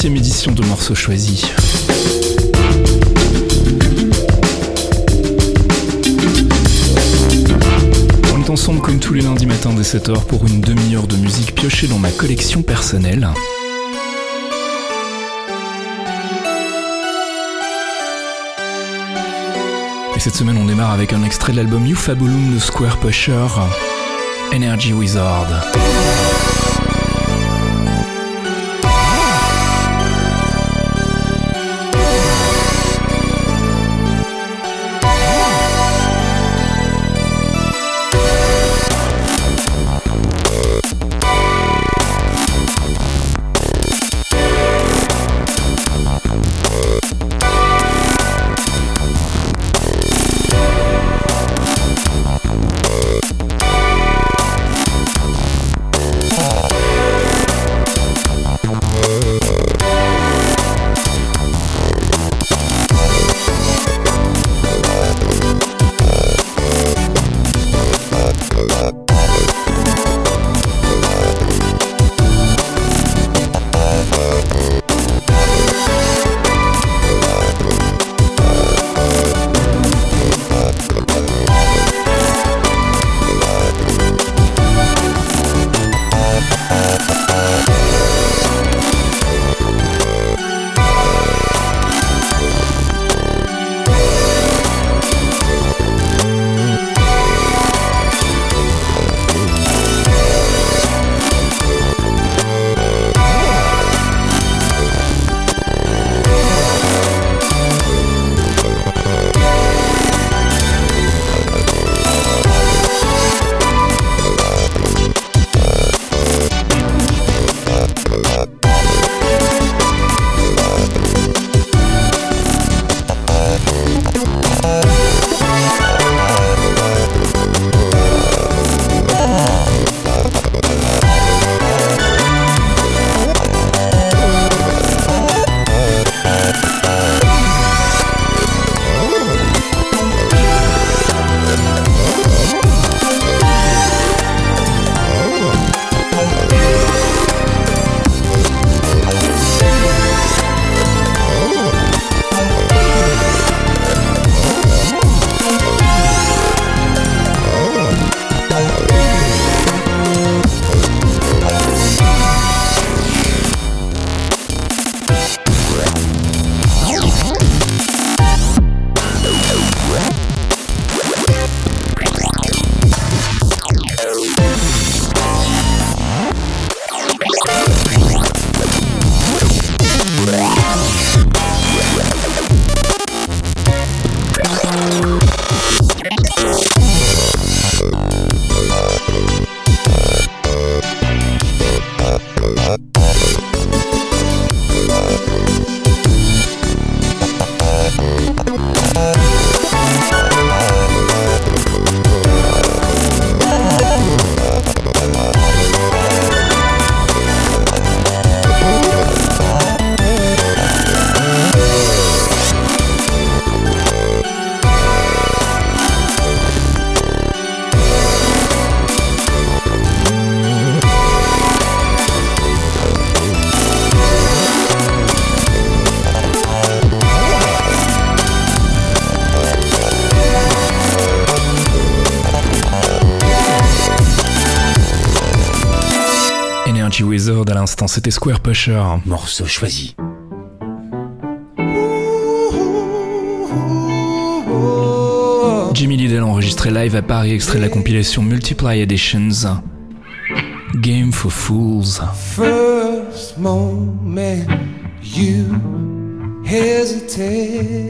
108e édition de Morceaux Choisis. On est ensemble comme tous les lundis matins dès 7h pour une demi-heure de musique piochée dans ma collection personnelle. Et cette semaine on démarre avec un extrait de l'album You Fabulum de Square Pusher, Energy Wizard. L'instant, c'était Square Pusher. Morceau choisi. Jimmy Liddell enregistré live à Paris, extrait de la compilation Multiply Editions. Game for Fools. First moment you hesitate.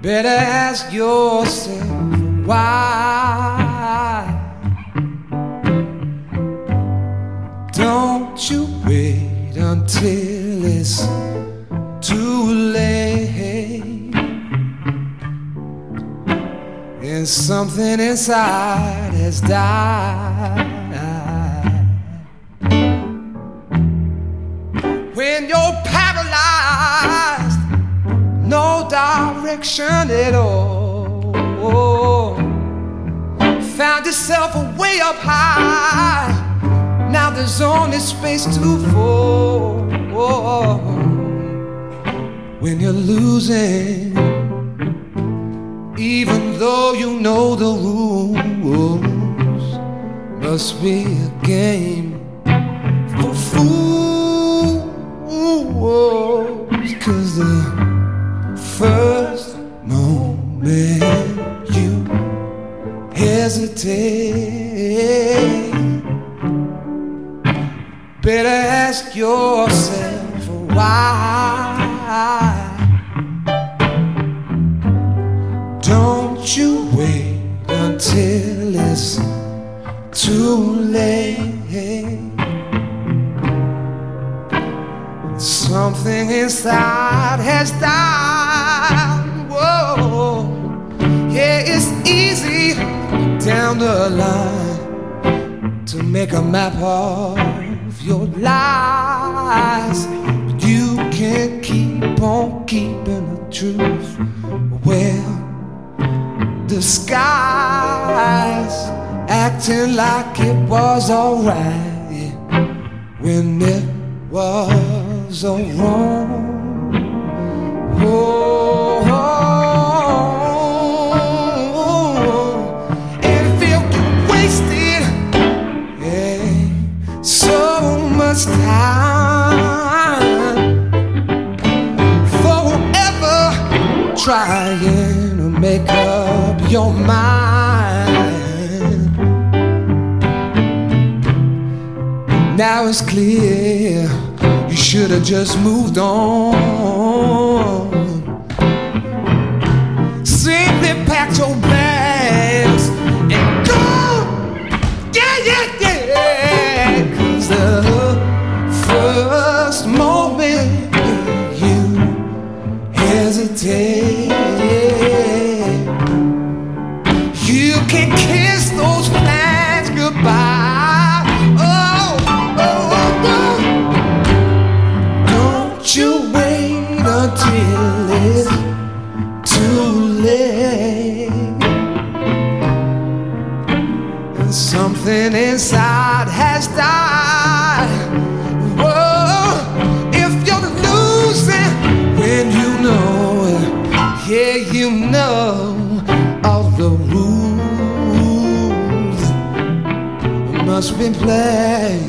Better ask yourself why. Until it's too late and something inside has died. When you're paralyzed, no direction at all. Found yourself way up high. Now there's only space to fall when you're losing, even though you know the rules. Must be a game for fools, cause the first moment you hesitate. Something inside has died. Whoa, yeah, it's easy down the line to make a map of your lies. But you can't keep on keeping the truth. Well, the skies acting like it was alright when it was all wrong. Oh, oh, oh, oh and feel wasted. Yeah, so much time forever trying to make up your mind. Now it's clear you should have just moved on. in play.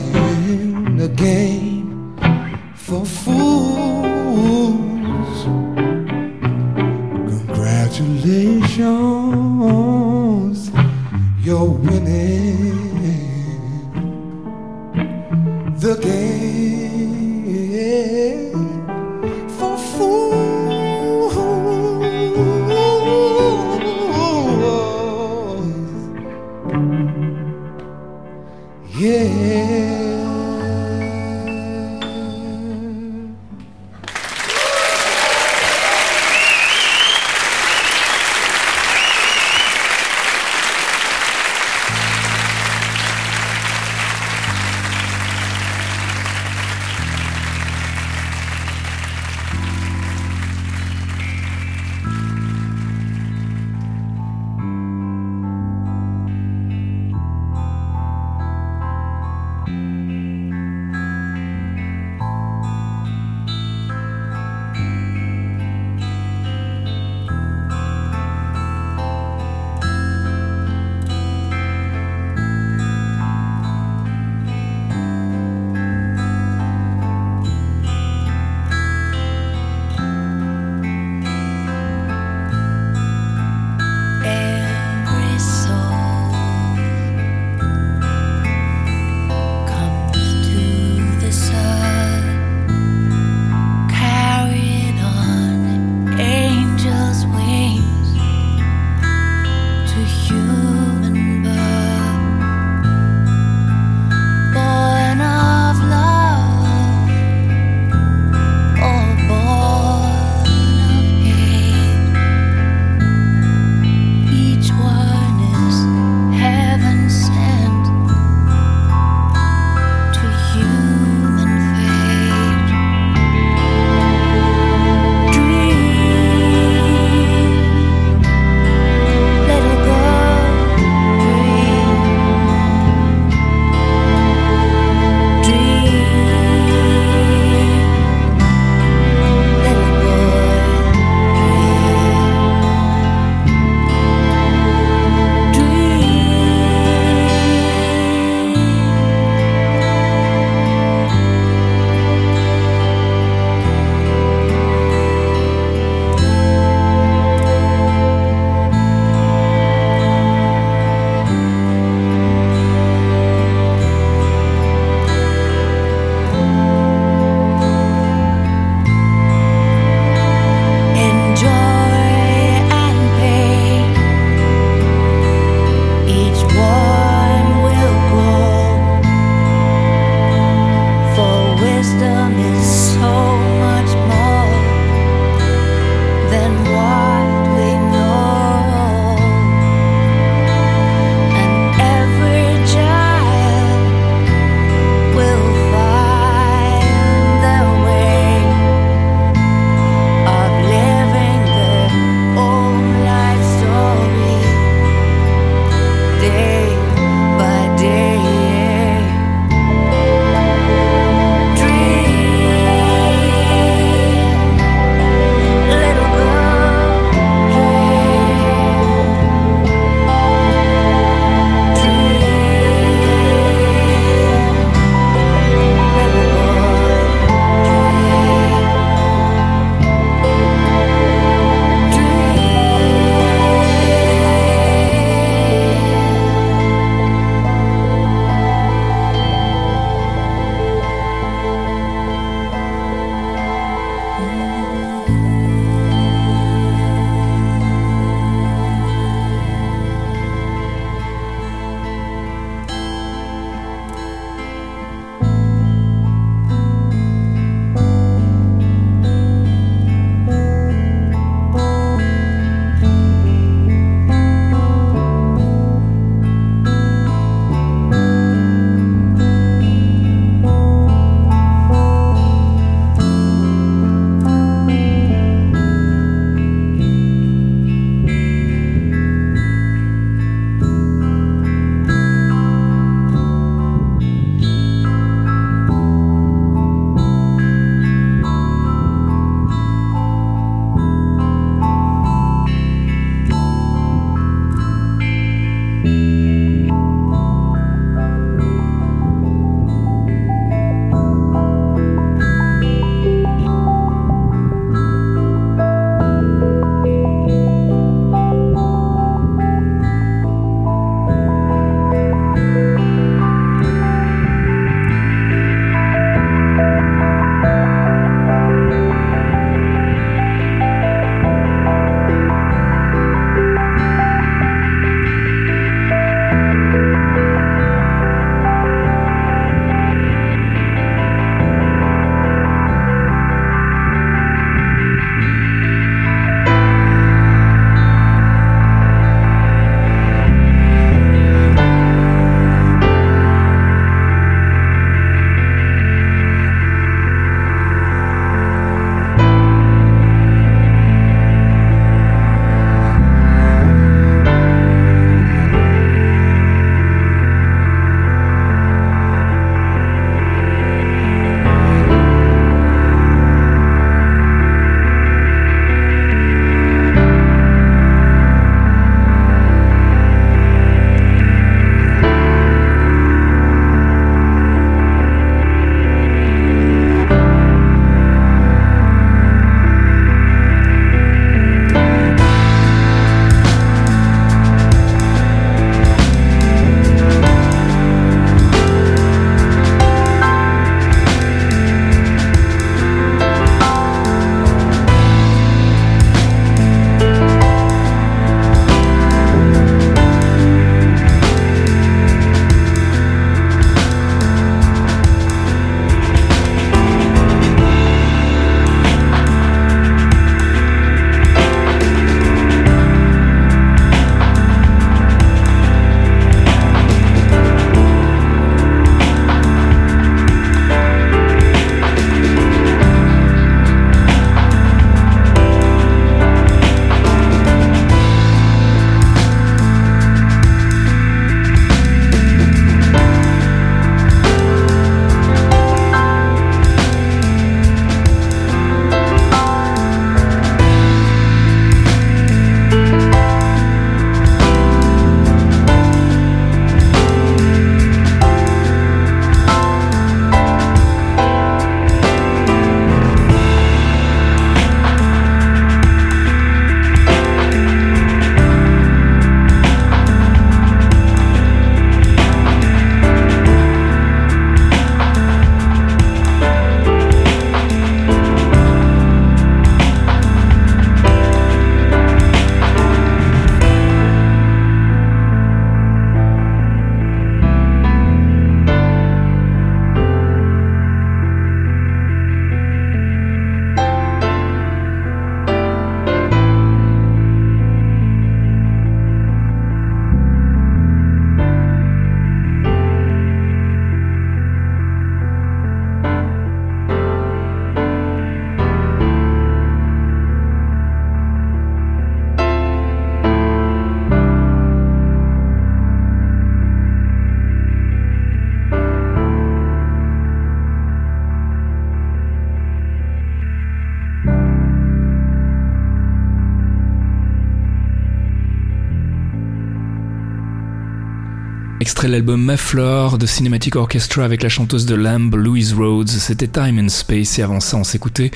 Extrait de l'album Maflor de Cinematic Orchestra avec la chanteuse de Lamb, Louise Rhodes. C'était Time and Space et avant ça on s'écoutait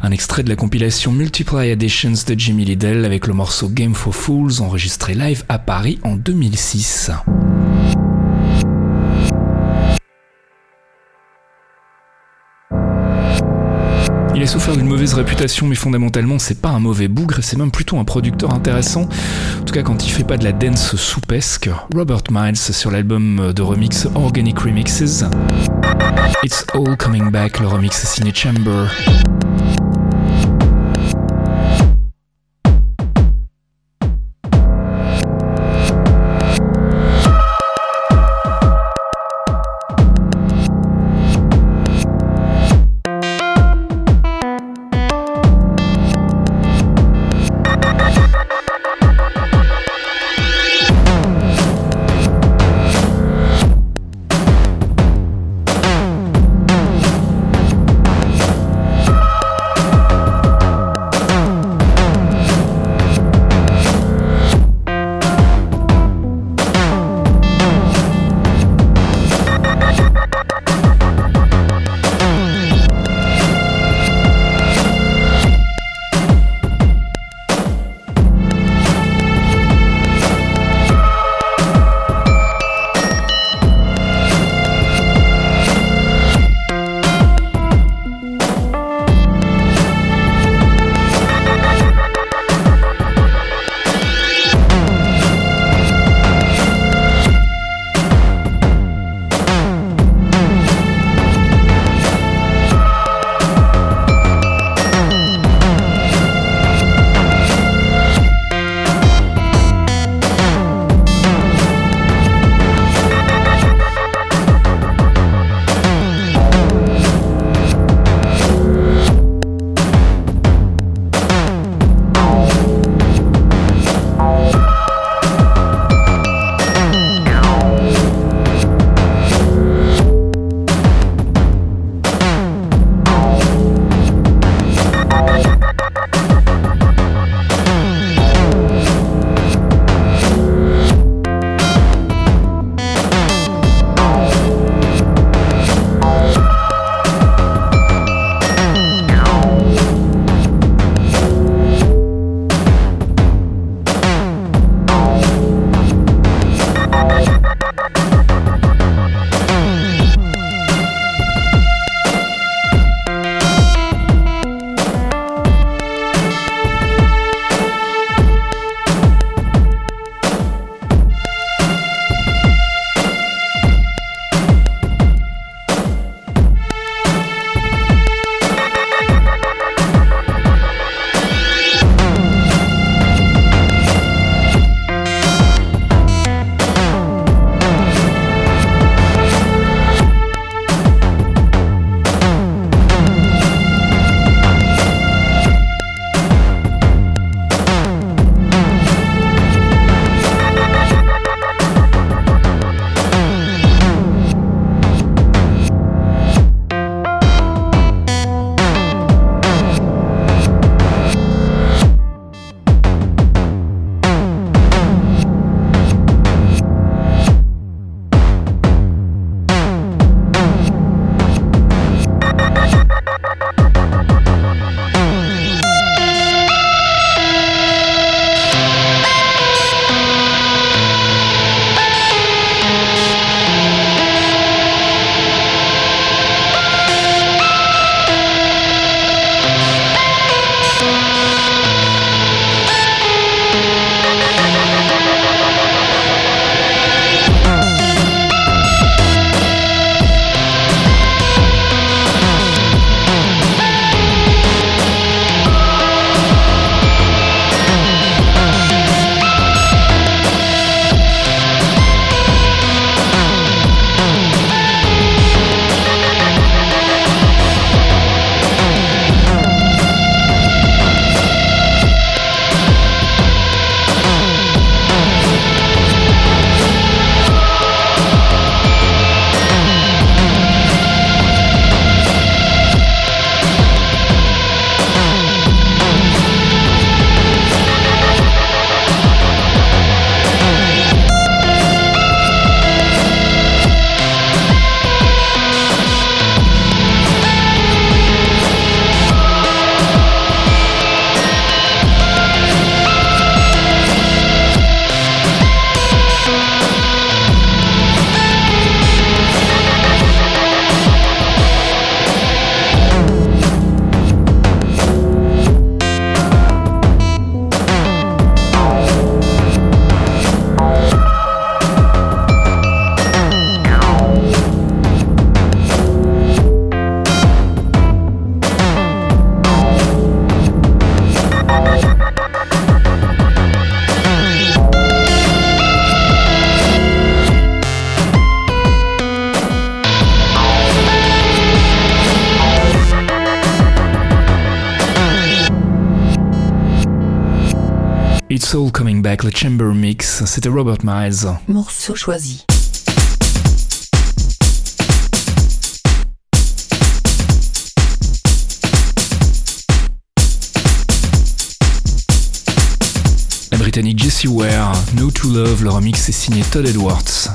un extrait de la compilation Multiply Editions de Jimmy Liddell avec le morceau Game for Fools enregistré live à Paris en 2006. Souffert d'une mauvaise réputation, mais fondamentalement, c'est pas un mauvais bougre, c'est même plutôt un producteur intéressant. En tout cas, quand il fait pas de la dance soupesque. Robert Miles sur l'album de remix Organic Remixes. It's All Coming Back, le remix signé Chamber. It's All Coming Back, le Chamber Mix, c'était Robert Miles. Morceau choisi. La britannique Jessie Ware, No to Love, le remix est signé Todd Edwards.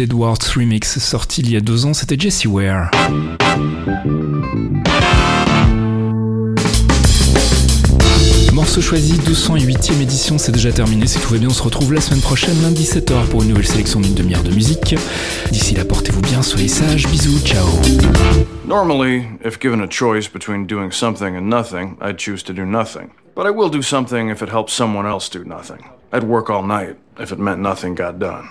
Edwards remix sorti il y a deux ans, c'était Jessie Ware. Morceau choisi, 208e édition, c'est déjà terminé. Si tout va bien, on se retrouve la semaine prochaine, lundi 17h, pour une nouvelle sélection d'une demi-heure de musique. D'ici là, portez-vous bien, soyez sages, bisous, ciao. Normally, if given a choice between doing something and nothing, I'd choose to do nothing. But I will do something if it helps someone else do nothing. I'd work all night if it meant nothing got done.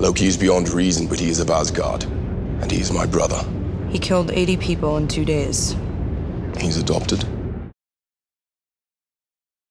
Loki is beyond reason, but he is of Asgard. And he is my brother. He killed 80 people in two days. He's adopted.